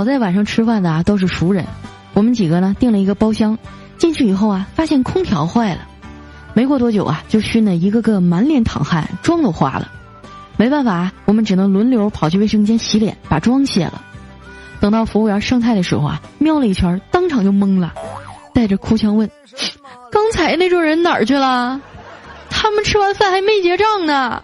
好在晚上吃饭的啊都是熟人，我们几个呢订了一个包厢，进去以后啊，发现空调坏了。没过多久啊，就熏得一个个满脸淌汗，妆都花了。没办法，我们只能轮流跑去卫生间洗脸，把妆卸了。等到服务员上菜的时候啊，瞄了一圈，当场就懵了，带着哭腔问：“刚才那桌人哪儿去了？他们吃完饭还没结账呢。”